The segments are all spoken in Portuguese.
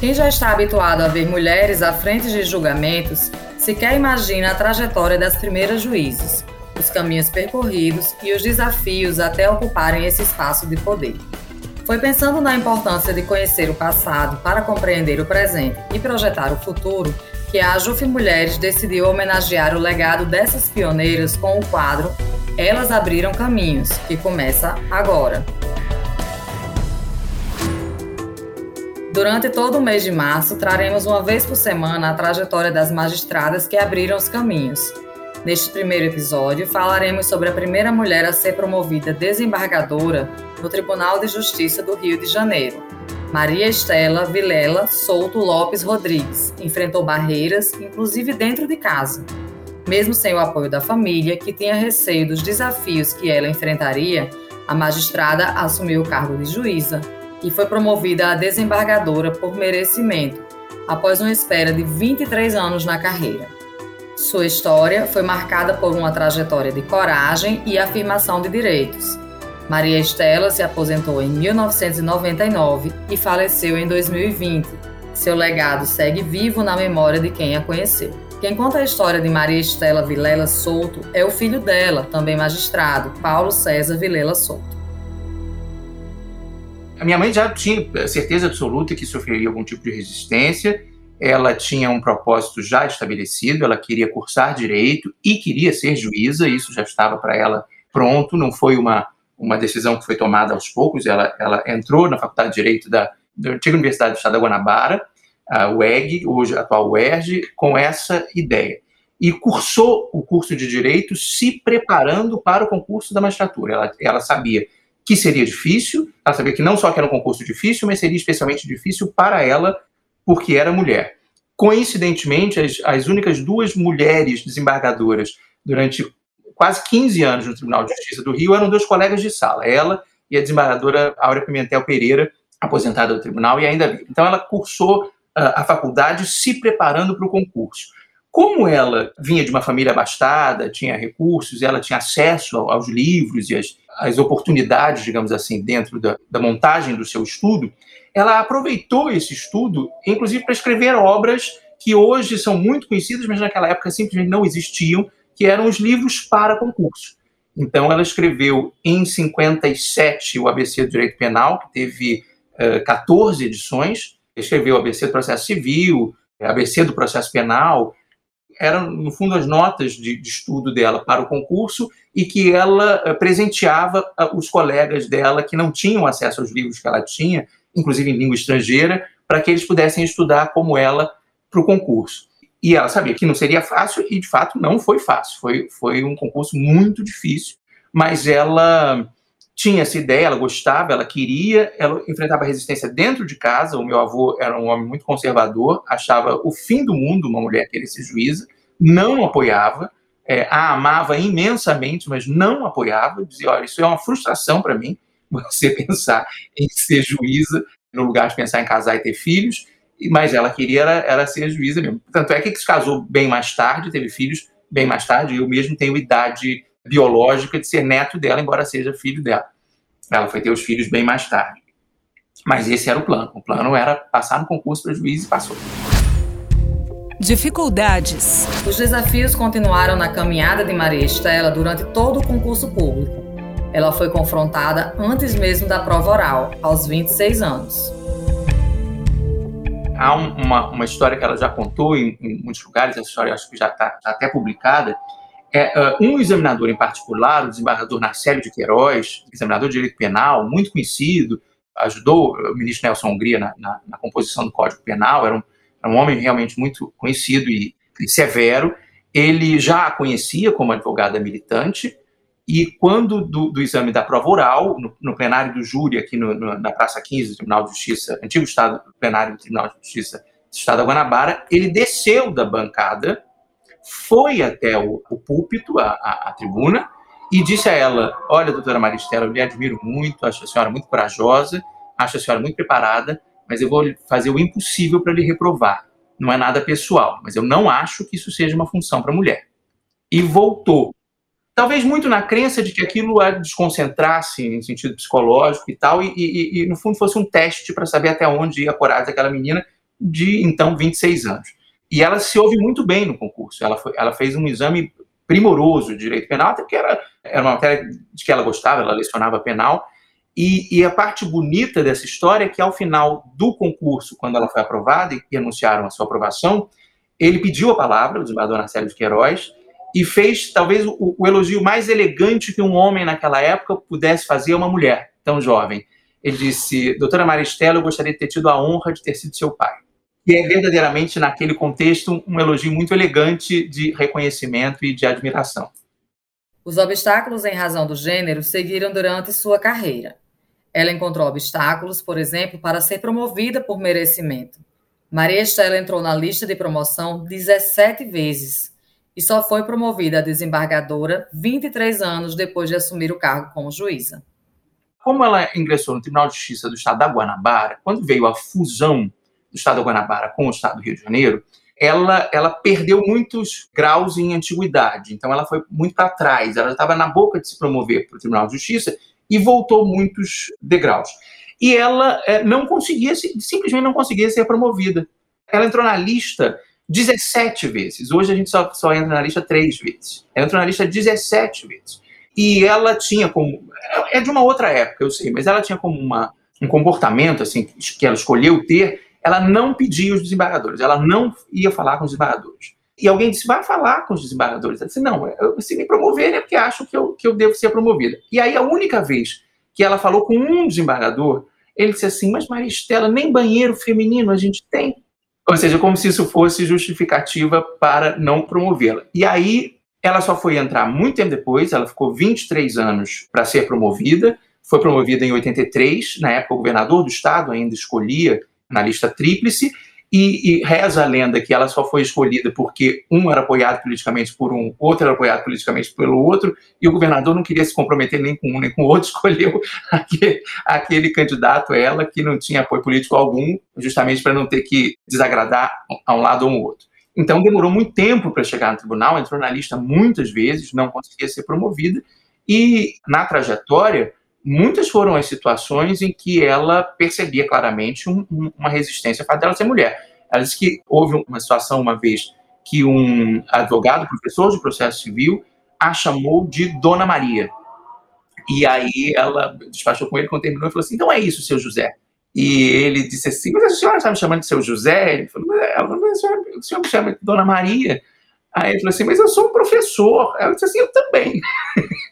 Quem já está habituado a ver mulheres à frente de julgamentos sequer imagina a trajetória das primeiras juízes, os caminhos percorridos e os desafios até ocuparem esse espaço de poder. Foi pensando na importância de conhecer o passado para compreender o presente e projetar o futuro que a Juf Mulheres decidiu homenagear o legado dessas pioneiras com o quadro Elas Abriram Caminhos, que começa agora. Durante todo o mês de março, traremos uma vez por semana a trajetória das magistradas que abriram os caminhos. Neste primeiro episódio, falaremos sobre a primeira mulher a ser promovida desembargadora no Tribunal de Justiça do Rio de Janeiro. Maria Estela Vilela Souto Lopes Rodrigues enfrentou barreiras, inclusive dentro de casa. Mesmo sem o apoio da família, que tinha receio dos desafios que ela enfrentaria, a magistrada assumiu o cargo de juíza e foi promovida a desembargadora por merecimento, após uma espera de 23 anos na carreira. Sua história foi marcada por uma trajetória de coragem e afirmação de direitos. Maria Estela se aposentou em 1999 e faleceu em 2020. Seu legado segue vivo na memória de quem a conheceu. Quem conta a história de Maria Estela Vilela Souto é o filho dela, também magistrado, Paulo César Vilela Souto. A minha mãe já tinha certeza absoluta que sofreria algum tipo de resistência. Ela tinha um propósito já estabelecido, ela queria cursar direito e queria ser juíza, isso já estava para ela pronto, não foi uma, uma decisão que foi tomada aos poucos. Ela, ela entrou na Faculdade de Direito da, da antiga Universidade do Estado da Guanabara, a UEG, hoje a atual UERJ, com essa ideia. E cursou o curso de Direito se preparando para o concurso da magistratura. Ela, ela sabia que seria difícil, ela sabia que não só que era um concurso difícil, mas seria especialmente difícil para ela, porque era mulher. Coincidentemente, as, as únicas duas mulheres desembargadoras durante quase 15 anos no Tribunal de Justiça do Rio eram duas colegas de sala, ela e a desembargadora Áurea Pimentel Pereira, aposentada do tribunal e ainda viva. Então, ela cursou uh, a faculdade se preparando para o concurso. Como ela vinha de uma família abastada, tinha recursos, ela tinha acesso aos livros e as, as oportunidades, digamos assim, dentro da, da montagem do seu estudo, ela aproveitou esse estudo, inclusive para escrever obras que hoje são muito conhecidas, mas naquela época simplesmente não existiam, que eram os livros para concurso. Então, ela escreveu em 57 o ABC do Direito Penal, que teve uh, 14 edições, escreveu o ABC do Processo Civil, ABC do Processo Penal, eram, no fundo, as notas de, de, estudo dela para o concurso e que ela uh, presenteava uh, os colegas dela que não tinham acesso aos livros que ela tinha, inclusive em língua estrangeira, para que eles pudessem estudar como ela para o concurso. E ela sabia que não seria fácil e, de fato, não foi fácil. Foi, foi um concurso muito difícil, mas ela tinha essa ideia, ela gostava, ela queria, ela enfrentava resistência dentro de casa. O meu avô era um homem muito conservador, achava o fim do mundo uma mulher querer ser juíza, não apoiava, é, a amava imensamente, mas não apoiava, dizia: olha, isso é uma frustração para mim, você pensar em ser juíza no lugar de pensar em casar e ter filhos, mas ela queria era, era ser juíza mesmo. Tanto é que se casou bem mais tarde, teve filhos bem mais tarde, eu mesmo tenho idade biológica de ser neto dela, embora seja filho dela. Ela foi ter os filhos bem mais tarde. Mas esse era o plano. O plano era passar no concurso para juiz e passou. Dificuldades. Os desafios continuaram na caminhada de Maria Estela durante todo o concurso público. Ela foi confrontada antes mesmo da prova oral, aos 26 anos. Há uma, uma história que ela já contou em, em muitos lugares, essa história acho que já está tá até publicada, é, uh, um examinador em particular, o desembargador Narcélio de Queiroz, examinador de direito penal, muito conhecido, ajudou o ministro Nelson Hungria na, na, na composição do Código Penal, era um, era um homem realmente muito conhecido e, e severo. Ele já a conhecia como advogada militante, e quando do, do, exame da prova oral, no, no plenário do júri, aqui no, no, na Praça 15 do Tribunal de Justiça, antigo estado, plenário do Tribunal de Justiça do Estado da Guanabara, ele desceu da bancada foi até o, o púlpito, a, a, a, tribuna, e disse a ela: Olha, doutora Maristela, eu lhe admiro muito, acho a senhora muito corajosa, acho a senhora muito preparada, mas eu vou fazer o impossível para lhe reprovar. Não é nada pessoal, mas eu não acho que isso seja uma função para mulher. E voltou. Talvez muito na crença de que aquilo a desconcentrasse em sentido psicológico e tal, e, e, e no fundo fosse um teste para saber até onde ia a coragem daquela menina, de então 26 anos. E ela se ouve muito bem no concurso. Ela, foi, ela fez um exame primoroso de direito penal, até porque era, era uma matéria de que ela gostava, ela lecionava penal. E, e, a parte bonita dessa história é que, ao final do concurso, quando ela foi aprovada e, anunciaram a sua aprovação, ele pediu a palavra, o desembargador Narcélio de Queiroz, e fez talvez o, o, elogio mais elegante que um homem naquela época pudesse fazer a uma mulher tão jovem. Ele disse: Doutora Maristela, eu gostaria de ter tido a honra de ter sido seu pai. E é verdadeiramente, naquele contexto, um elogio muito elegante de reconhecimento e de admiração. Os obstáculos em razão do gênero seguiram durante sua carreira. Ela encontrou obstáculos, por exemplo, para ser promovida por merecimento. Maria Estela entrou na lista de promoção 17 vezes e só foi promovida a desembargadora 23 anos depois de assumir o cargo como juíza. Como ela ingressou no Tribunal de Justiça do Estado da Guanabara, quando veio a fusão do Estado da Guanabara com o Estado do Rio de Janeiro, ela, ela perdeu muitos graus em antiguidade. Então, ela foi muito para trás. Ela estava na boca de se promover para o Tribunal de Justiça e voltou muitos degraus. E ela é, não conseguia, simplesmente não conseguia ser promovida. Ela entrou na lista 17 vezes. Hoje a gente só, só entra na lista três vezes. Ela entrou na lista 17 vezes. E ela tinha como. É de uma outra época, eu sei, mas ela tinha como uma, um comportamento assim que ela escolheu ter ela não pedia os desembargadores, ela não ia falar com os desembargadores. E alguém disse, vai falar com os desembargadores. Ela disse, não, eu, se me promoverem é porque acho que eu, que eu devo ser promovida. E aí, a única vez que ela falou com um desembargador, ele disse assim, mas Maristela, nem banheiro feminino a gente tem. Ou seja, como se isso fosse justificativa para não promovê-la. E aí, ela só foi entrar muito tempo depois, ela ficou 23 anos para ser promovida, foi promovida em 83, na época o governador do estado ainda escolhia na lista tríplice, e, e, reza a lenda que ela só foi escolhida porque um era apoiado politicamente por um, outro era apoiado politicamente pelo outro, e o governador não queria se comprometer nem com um nem com o outro, escolheu aquele, aquele candidato, ela, que não tinha apoio político algum, justamente para não ter que desagradar a um lado ou ao outro. Então demorou muito tempo para chegar no tribunal, entrou na lista muitas vezes, não conseguia ser promovida, e na trajetória muitas foram as situações em que ela percebia claramente um, um, uma resistência para dela ser mulher. Ela disse que houve uma situação uma vez que um advogado, professor de processo civil, a chamou de Dona Maria. E aí ela despachou com ele quando terminou e falou assim: então é isso, seu José. E ele disse assim: mas a senhora está me chamando de seu José? Ele falou: mas, ela, mas a senhora me chama de Dona Maria. Aí ele falou assim: mas eu sou um professor. Ela disse assim: eu também.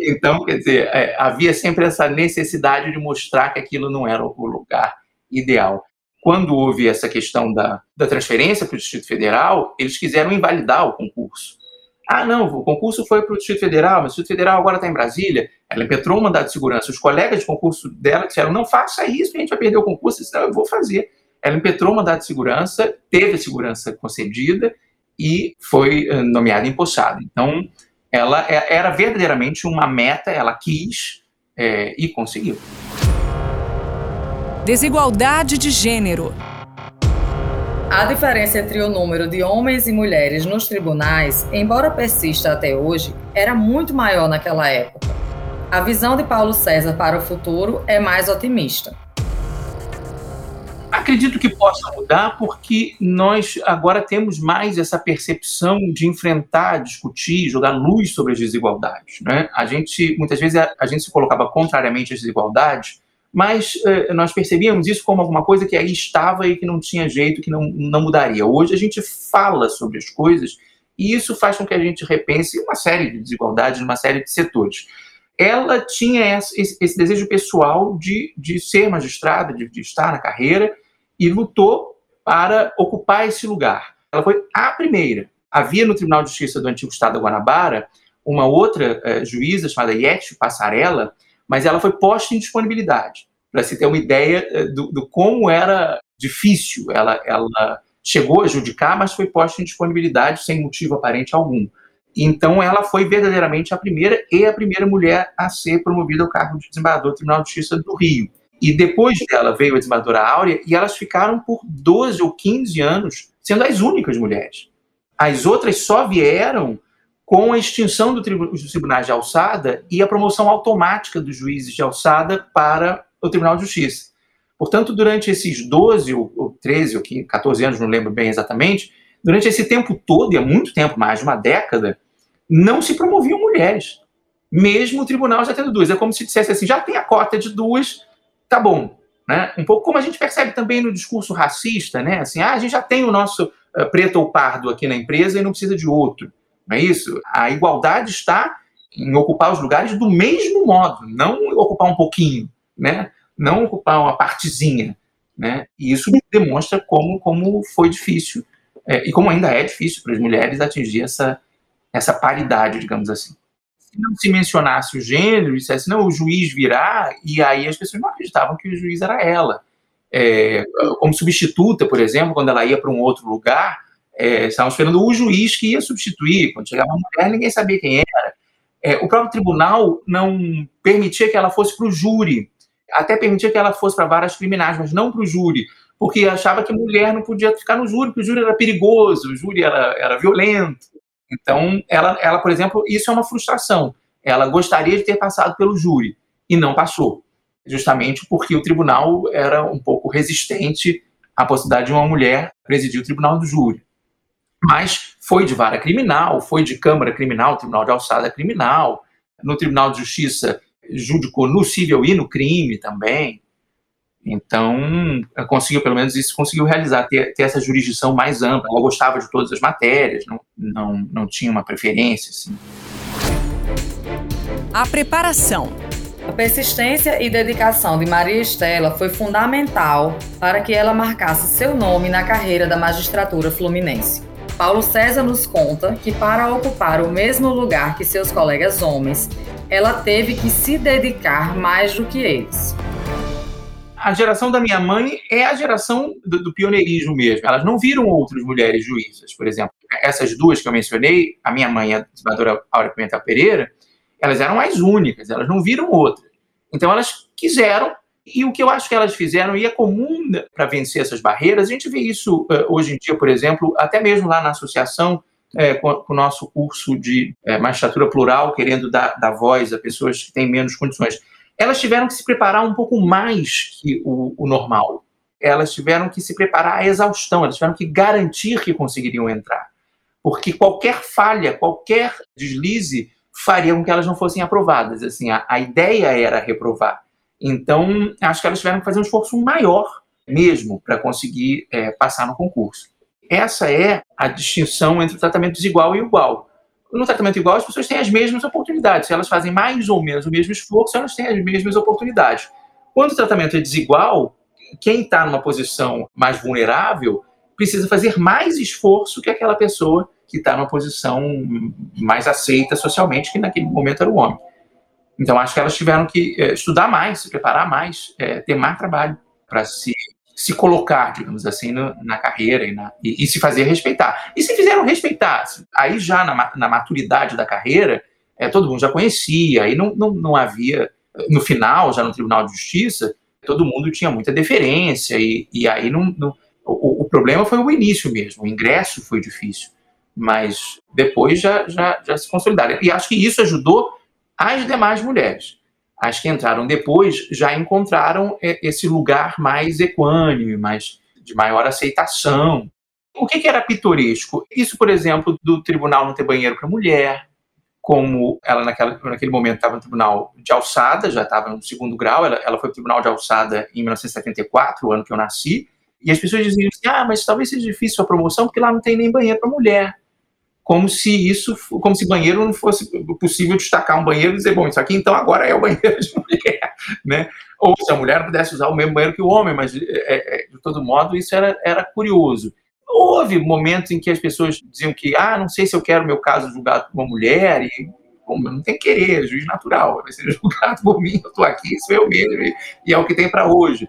Então, quer dizer, é, havia sempre essa necessidade de mostrar que aquilo não era o lugar ideal. Quando houve essa questão da, da transferência para o Distrito Federal, eles quiseram invalidar o concurso. Ah, não, o concurso foi para o Distrito Federal, mas o Distrito Federal agora está em Brasília. Ela impetrou um mandado de segurança. Os colegas de concurso dela disseram: não faça isso, a gente vai perder o concurso. Disse, eu vou fazer. Ela impetrou um mandado de segurança, teve a segurança concedida e foi eh, nomeada empossada. Então, ela é, era verdadeiramente uma meta, ela quis é, e conseguiu. Desigualdade de gênero. A diferença entre o número de homens e mulheres nos tribunais, embora persista até hoje, era muito maior naquela época. A visão de Paulo César para o futuro é mais otimista. Acredito que possa mudar porque nós agora temos mais essa percepção de enfrentar, discutir, jogar luz sobre as desigualdades. Né? A gente, muitas vezes, a, a gente se colocava contrariamente às desigualdades, mas eh, nós percebíamos isso como alguma coisa que aí estava e que não tinha jeito, que não, não mudaria. Hoje a gente fala sobre as coisas e isso faz com que a gente repense uma série de desigualdades, uma série de setores ela tinha esse, desejo pessoal de, de ser magistrada, de, de, estar na carreira, e lutou para ocupar esse lugar. Ela foi a primeira. Havia no Tribunal de Justiça do antigo Estado da Guanabara uma outra uh, juíza chamada Yeti Passarella, mas ela foi posta em disponibilidade, para se ter uma ideia uh, do, do, como era difícil. Ela, ela chegou a judicar, mas foi posta em disponibilidade sem motivo aparente algum. Então, ela foi verdadeiramente a primeira e a primeira mulher a ser promovida ao cargo de desembargador do Tribunal de Justiça do Rio. E depois dela veio a desembargadora Áurea e elas ficaram por 12 ou 15 anos sendo as únicas mulheres. As outras só vieram com a extinção do dos tribunais de alçada e a promoção automática dos juízes de alçada para o Tribunal de Justiça. Portanto, durante esses 12 ou 13 ou 14 anos, não lembro bem exatamente, durante esse tempo todo, e há muito tempo, mais de uma década, não se promoviam mulheres. Mesmo o tribunal já tendo duas. É como se dissesse assim: já tem a cota de duas, tá bom. Né? Um pouco como a gente percebe também no discurso racista, né? Assim, ah, a gente já tem o nosso uh, preto ou pardo aqui na empresa e não precisa de outro. Não é isso? A igualdade está em ocupar os lugares do mesmo modo, não ocupar um pouquinho, né? Não ocupar uma partezinha, né? E isso demonstra como, como foi difícil é, e como ainda é difícil para as mulheres atingir essa, essa paridade, digamos assim. Se não se mencionasse o gênero, dissesse, não, o juiz virá, e aí as pessoas não acreditavam que o juiz era ela. É, como substituta, por exemplo, quando ela ia para um outro lugar, é, estavam esperando o juiz que ia substituir. Quando chegava uma mulher, ninguém sabia quem era. É, o próprio tribunal não permitia que ela fosse para o júri, até permitia que ela fosse para várias criminais, mas não para o júri, porque achava que mulher não podia ficar no júri, porque o júri era perigoso, o júri era, era violento. Então, ela, ela, por exemplo, isso é uma frustração. Ela gostaria de ter passado pelo júri e não passou, justamente porque o tribunal era um pouco resistente à possibilidade de uma mulher presidir o tribunal do júri mas foi de vara criminal, foi de Câmara Criminal, Tribunal de Alçada Criminal, no Tribunal de Justiça judicou no civil e no crime também. Então, conseguiu, pelo menos isso, conseguiu realizar, ter, ter, essa jurisdição mais ampla. Ela gostava de todas as matérias, não, não, não tinha uma preferência. Assim. A preparação. A persistência e dedicação de Maria Estela foi fundamental para que ela marcasse seu nome na carreira da magistratura fluminense. Paulo César nos conta que, para ocupar o mesmo lugar que seus colegas homens, ela teve que se dedicar mais do que eles. A geração da minha mãe é a geração do, do pioneirismo mesmo. Elas não viram outras mulheres juízas, por exemplo. Essas duas que eu mencionei, a minha mãe a desembargadora Aura Pimenta Pereira, elas eram as únicas, elas não viram outra. Então elas quiseram e o que eu acho que elas fizeram, e é comum para vencer essas barreiras, a gente vê isso uh, hoje em dia, por exemplo, até mesmo lá na associação, é, com, com, o nosso curso de é, magistratura plural, querendo dar, dar, voz a pessoas que têm menos condições. Elas tiveram que se preparar um pouco mais que o, o normal. Elas tiveram que se preparar à exaustão, elas tiveram que garantir que conseguiriam entrar. Porque qualquer falha, qualquer deslize faria com que elas não fossem aprovadas. Assim, a, a ideia era reprovar. Então, acho que elas tiveram que fazer um esforço maior mesmo para conseguir é, passar no concurso. Essa é a distinção entre o tratamento desigual e igual. No tratamento igual, as pessoas têm as mesmas oportunidades. Se elas fazem mais ou menos o mesmo esforço, elas têm as mesmas oportunidades. Quando o tratamento é desigual, quem está numa posição mais vulnerável precisa fazer mais esforço que aquela pessoa que está numa posição mais aceita socialmente, que naquele momento era o homem. Então, acho que elas tiveram que é, estudar mais, se preparar mais, é, ter mais trabalho para se, se colocar, digamos assim, no, na carreira e, na, e, e, se fazer respeitar. E se fizeram respeitar, aí já na, na maturidade da carreira, é, todo mundo já conhecia, aí não, não, não havia, no final, já no Tribunal de Justiça, todo mundo tinha muita deferência, e, e aí não, não o, o, problema foi o início mesmo, o ingresso foi difícil, mas depois já, já, já se consolidaram. E acho que isso ajudou as demais mulheres, as que entraram depois, já encontraram esse lugar mais equânime, mais de maior aceitação. O que, que era pitoresco? Isso, por exemplo, do tribunal não ter banheiro para mulher, como ela naquela, naquele momento estava no tribunal de alçada, já estava no segundo grau, ela, ela foi para o tribunal de alçada em 1974, o ano que eu nasci, e as pessoas diziam assim, ah, mas talvez seja difícil a promoção porque lá não tem nem banheiro para mulher como se isso, como se banheiro não fosse possível destacar um banheiro e dizer, bom, isso aqui então agora é o banheiro de mulher, né? Ou se a mulher pudesse usar o mesmo banheiro que o homem, mas é, é, de todo modo isso era, era curioso. Houve momentos em que as pessoas diziam que, ah, não sei se eu quero meu caso julgado por uma mulher, e bom, não tem querer, é juiz natural, vai ser julgado por mim, eu estou aqui, sou eu mesmo, e é o que tem para hoje.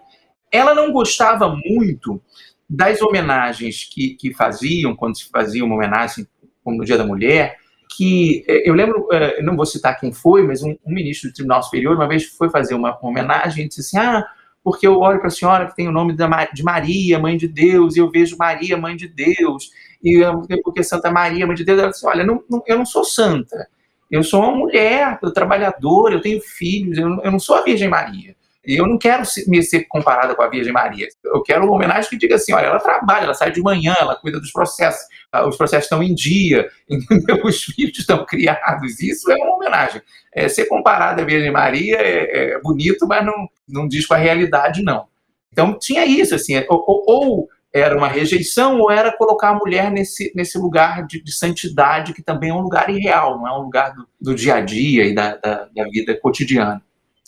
Ela não gostava muito das homenagens que, que faziam, quando se fazia uma homenagem como no Dia da Mulher, que eh, eu lembro, eh, não vou citar quem foi, mas um, um ministro do Tribunal Superior uma vez foi fazer uma, uma homenagem e disse assim: ah, porque eu olho para a senhora que tem o nome de Maria, Mãe de Deus, e eu vejo Maria, Mãe de Deus, e porque Santa Maria, Mãe de Deus, ela disse: olha, não, não, eu não sou santa, eu sou uma mulher, eu trabalhadora, eu tenho filhos, eu, eu não sou a Virgem Maria. E eu não quero me ser comparada com a Virgem Maria. Eu quero uma homenagem que diga assim: olha, ela trabalha, ela sai de manhã, ela cuida dos processos, ah, os processos estão em dia, entendeu? os filhos estão criados. Isso é uma homenagem. É, ser comparada à Virgem Maria é, é, bonito, mas não, não diz com a realidade, não. Então tinha isso, assim, ou, ou era uma rejeição ou era colocar a mulher nesse, nesse lugar de, de, santidade que também é um lugar irreal, não é um lugar do, do dia a dia e da, da, da, vida cotidiana.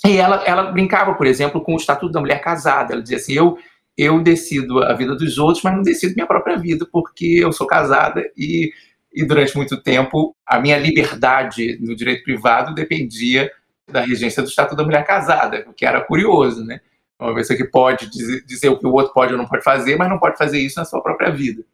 E ela, ela brincava, por exemplo, com o estatuto da mulher casada. Ela dizia assim: eu, eu decido a vida dos outros, mas não decido minha própria vida, porque eu sou casada e, e durante muito tempo a minha liberdade no direito privado dependia da regência do estatuto da mulher casada, o que era curioso, né? Uma pessoa que pode dizer, dizer o que o outro pode ou não pode fazer, mas não pode fazer isso na sua própria vida.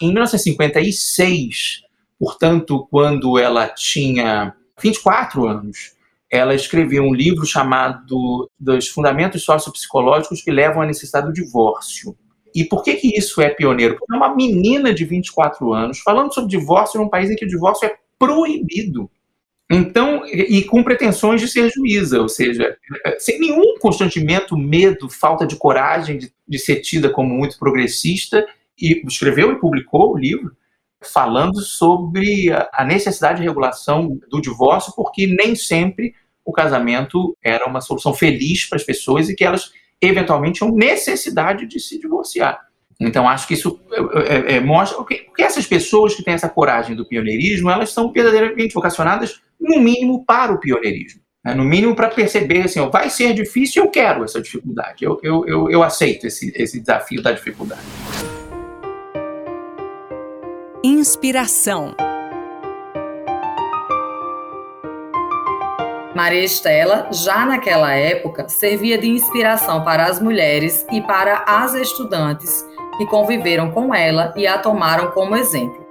Em 1956, portanto, quando ela tinha 24 anos, ela escreveu um livro chamado Dos Fundamentos Sociopsicológicos que Levam à Necessidade do Divórcio. E por que, que isso é pioneiro? Porque é uma menina de 24 anos falando sobre divórcio num país em que o divórcio é proibido. Então, e com pretensões de ser juíza, ou seja, sem nenhum constrangimento, medo, falta de coragem de, de ser tida como muito progressista, e escreveu e publicou o livro falando sobre a necessidade de regulação do divórcio, porque nem sempre o casamento era uma solução feliz para as pessoas e que elas eventualmente tinham necessidade de se divorciar. Então, acho que isso é, é, é mostra porque, porque essas pessoas que têm essa coragem do pioneirismo, elas são verdadeiramente vocacionadas, no mínimo, para o pioneirismo. Né? No mínimo, para perceber assim, ó, vai ser difícil, eu quero essa dificuldade, eu, eu, eu, eu aceito esse, esse desafio da dificuldade. Inspiração. Maria Estela, já naquela época, servia de inspiração para as mulheres e para as estudantes que conviveram com ela e a tomaram como exemplo.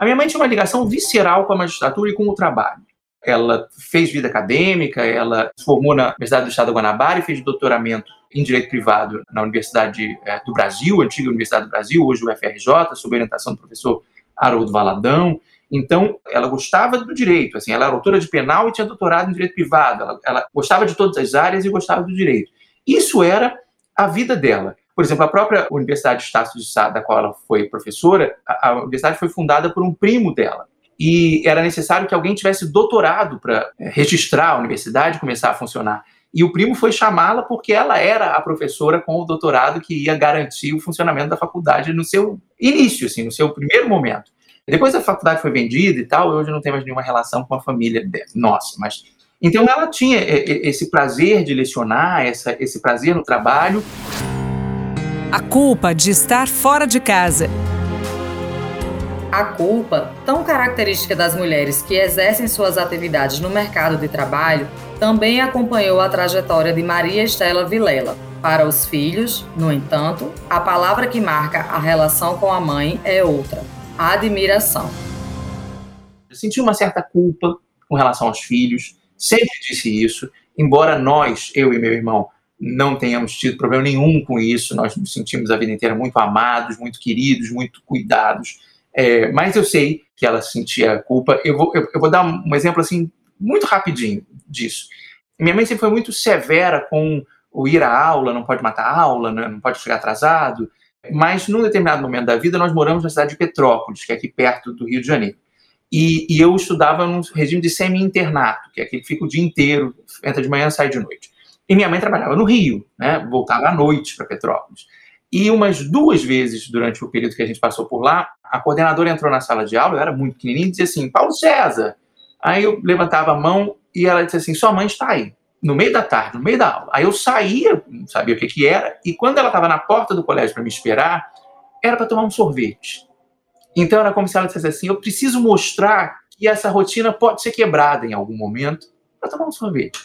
A minha mãe tinha uma ligação visceral com a magistratura e com o trabalho. Ela fez vida acadêmica, ela se formou na Universidade do Estado de Guanabara e fez doutoramento em Direito Privado na Universidade eh, do Brasil, antiga Universidade do Brasil, hoje o FRJ, sob orientação do professor Haroldo Valadão. Então, ela gostava do direito, assim, ela era autora de penal e tinha doutorado em direito privado, ela, ela gostava de todas as áreas e gostava do direito. Isso era a vida dela. Por exemplo, a própria Universidade de Estácio de Sá, da qual ela foi professora, a, a universidade foi fundada por um primo dela. E era necessário que alguém tivesse doutorado para é, registrar a universidade e começar a funcionar. E o primo foi chamá-la porque ela era a professora com o doutorado que ia garantir o funcionamento da faculdade no seu início, assim, no seu primeiro momento. Depois a faculdade foi vendida e tal, hoje não tem mais nenhuma relação com a família nossa, mas então ela tinha é, é, esse prazer de lecionar, essa, esse prazer no trabalho. A culpa de estar fora de casa. A culpa, tão característica das mulheres que exercem suas atividades no mercado de trabalho, também acompanhou a trajetória de Maria Estela Vilela. Para os filhos, no entanto, a palavra que marca a relação com a mãe é outra: admiração. Eu senti uma certa culpa com relação aos filhos, sempre disse isso, embora nós, eu e meu irmão, não tenhamos tido problema nenhum com isso, nós nos sentimos a vida inteira muito amados, muito queridos, muito cuidados. É, mas eu sei que ela sentia culpa. Eu vou, eu, eu, vou dar um exemplo assim, muito rapidinho disso. Minha mãe sempre foi muito severa com o ir à aula, não pode matar a aula, né, não pode chegar atrasado. Mas num determinado momento da vida, nós moramos na cidade de Petrópolis, que é aqui perto do Rio de Janeiro. E, e eu estudava num regime de semi-internato, que é aquele que fica o dia inteiro, entra de manhã e sai de noite. E minha mãe trabalhava no Rio, né? voltava à noite para Petrópolis. E umas duas vezes durante o período que a gente passou por lá, a coordenadora entrou na sala de aula, eu era muito pequenininho, e dizia assim: Paulo César. Aí eu levantava a mão e ela disse assim: Sua mãe está aí, no meio da tarde, no meio da aula. Aí eu saía, não sabia o que, que era, e quando ela estava na porta do colégio para me esperar, era para tomar um sorvete. Então era como se ela dissesse assim: Eu preciso mostrar que essa rotina pode ser quebrada em algum momento para tomar um sorvete.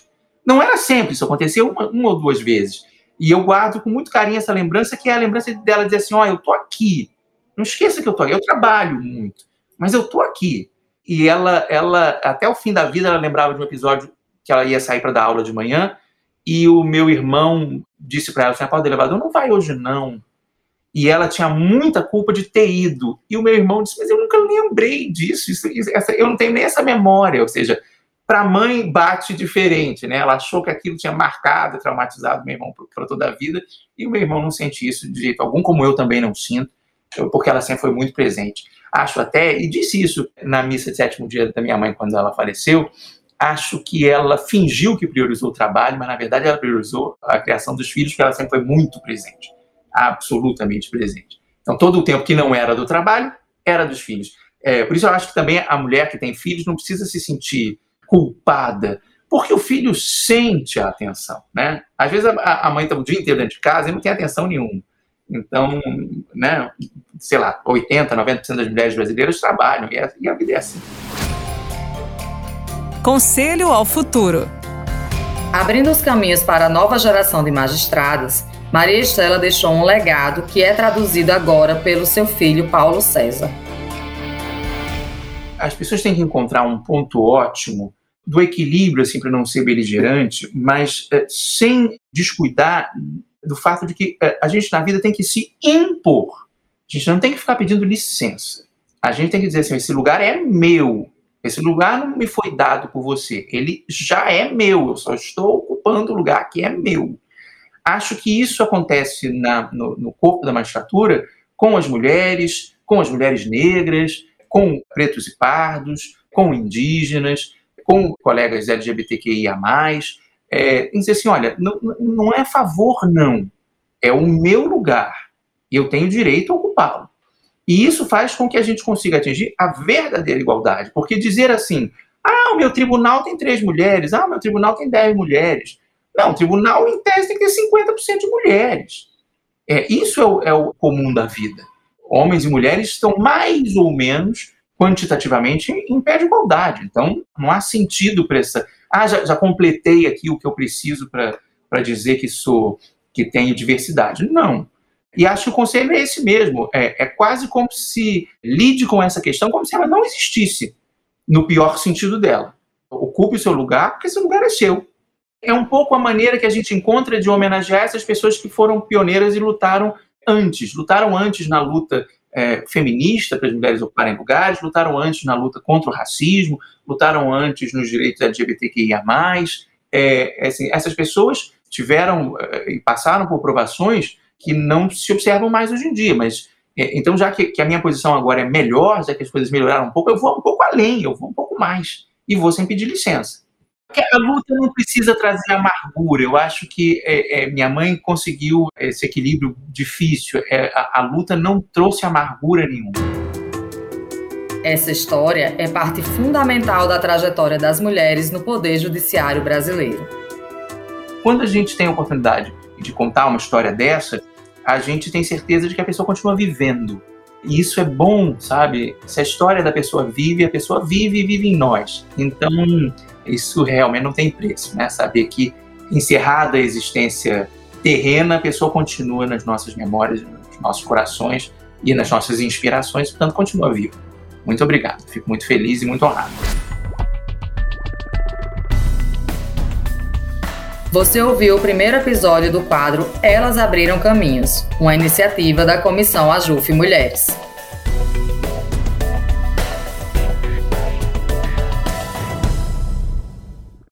Não era sempre, isso aconteceu uma, uma, ou duas vezes. E eu guardo com muito carinho essa lembrança, que é a lembrança dela dizer assim: ó, oh, eu tô aqui. Não esqueça que eu tô aqui. Eu trabalho muito, mas eu tô aqui. E ela, ela, até o fim da vida, ela lembrava de um episódio que ela ia sair para dar aula de manhã e o meu irmão disse para ela assim: do elevador não vai hoje não. E ela tinha muita culpa de ter ido. E o meu irmão disse: mas eu nunca lembrei disso. Isso, isso, essa, eu não tenho nem essa memória. Ou seja, Para a mãe, bate diferente, né? Ela achou que aquilo tinha marcado, traumatizado meu irmão para toda a vida, e o meu irmão não sente isso de jeito algum, como eu também não sinto, porque ela sempre foi muito presente. Acho até, e disse isso na missa de sétimo dia da minha mãe quando ela faleceu, acho que ela fingiu que priorizou o trabalho, mas na verdade ela priorizou a criação dos filhos, porque ela sempre foi muito presente, absolutamente presente. Então, todo o tempo que não era do trabalho, era dos filhos. É, por isso eu acho que também a mulher que tem filhos não precisa se sentir culpada, porque o filho sente a atenção, né? Às vezes a, a mãe está o dia inteiro dentro de casa e não tem atenção nenhuma. Então, né, sei lá, 80%, 90% das mulheres brasileiras trabalham e a, e a vida é assim. Conselho ao futuro. Abrindo os caminhos para a nova geração de magistradas, Maria Estela deixou um legado que é traduzido agora pelo seu filho Paulo César. As pessoas têm que encontrar um ponto ótimo do equilíbrio, assim, para não ser beligerante, mas é, sem descuidar do fato de que é, a gente na vida tem que se impor. A gente não tem que ficar pedindo licença. A gente tem que dizer assim: esse lugar é meu. Esse lugar não me foi dado por você. Ele já é meu. Eu só estou ocupando o lugar que é meu. Acho que isso acontece na, no, no corpo da magistratura com as mulheres, com as mulheres negras, com pretos e pardos, com indígenas, com colegas LGBTQIA+, é, dizer assim, olha, não, não é favor, não. É o meu lugar. E eu tenho direito a ocupá-lo. E isso faz com que a gente consiga atingir a verdadeira igualdade. Porque dizer assim, ah, o meu tribunal tem três mulheres, ah, o meu tribunal tem dez mulheres, não, o tribunal, em tese, tem que ter 50% de mulheres. É, isso é o, é o comum da vida. Homens e mulheres estão mais ou menos quantitativamente em pé de igualdade. Então, não há sentido para essa. Ah, já, já, completei aqui o que eu preciso para dizer que sou que tenho diversidade. Não. E acho que o conselho é esse mesmo. É, é quase como se lide com essa questão como se ela não existisse, no pior sentido dela. Ocupe o seu lugar, porque esse lugar é seu é um pouco a maneira que a gente encontra de homenagear essas pessoas que foram pioneiras e lutaram antes, lutaram antes na luta é, feminista para as mulheres ocuparem lugares, lutaram antes na luta contra o racismo, lutaram antes nos direitos LGBTQIA+. É, é, assim, essas pessoas tiveram é, e passaram por provações que não se observam mais hoje em dia, mas é, então já que, que, a minha posição agora é melhor, já que as coisas melhoraram um pouco, eu vou um pouco além, eu vou um pouco mais e vou sem pedir licença. Porque a luta não precisa trazer amargura. Eu acho que é, é, minha mãe conseguiu esse equilíbrio difícil. É, a, a luta não trouxe amargura nenhuma. Essa história é parte fundamental da trajetória das mulheres no Poder Judiciário brasileiro. Quando a gente tem a oportunidade de contar uma história dessa, a gente tem certeza de que a pessoa continua vivendo. E isso é bom, sabe? Se a história da pessoa vive, a pessoa vive e vive em nós. Então, isso realmente não tem preço, né? Saber que encerrada a existência terrena, a pessoa continua nas nossas memórias, nos nossos corações e nas nossas inspirações, portanto continua viva. Muito obrigado, fico muito feliz e muito honrado. Você ouviu o primeiro episódio do quadro Elas Abriram Caminhos, uma iniciativa da Comissão Ajuf Mulheres.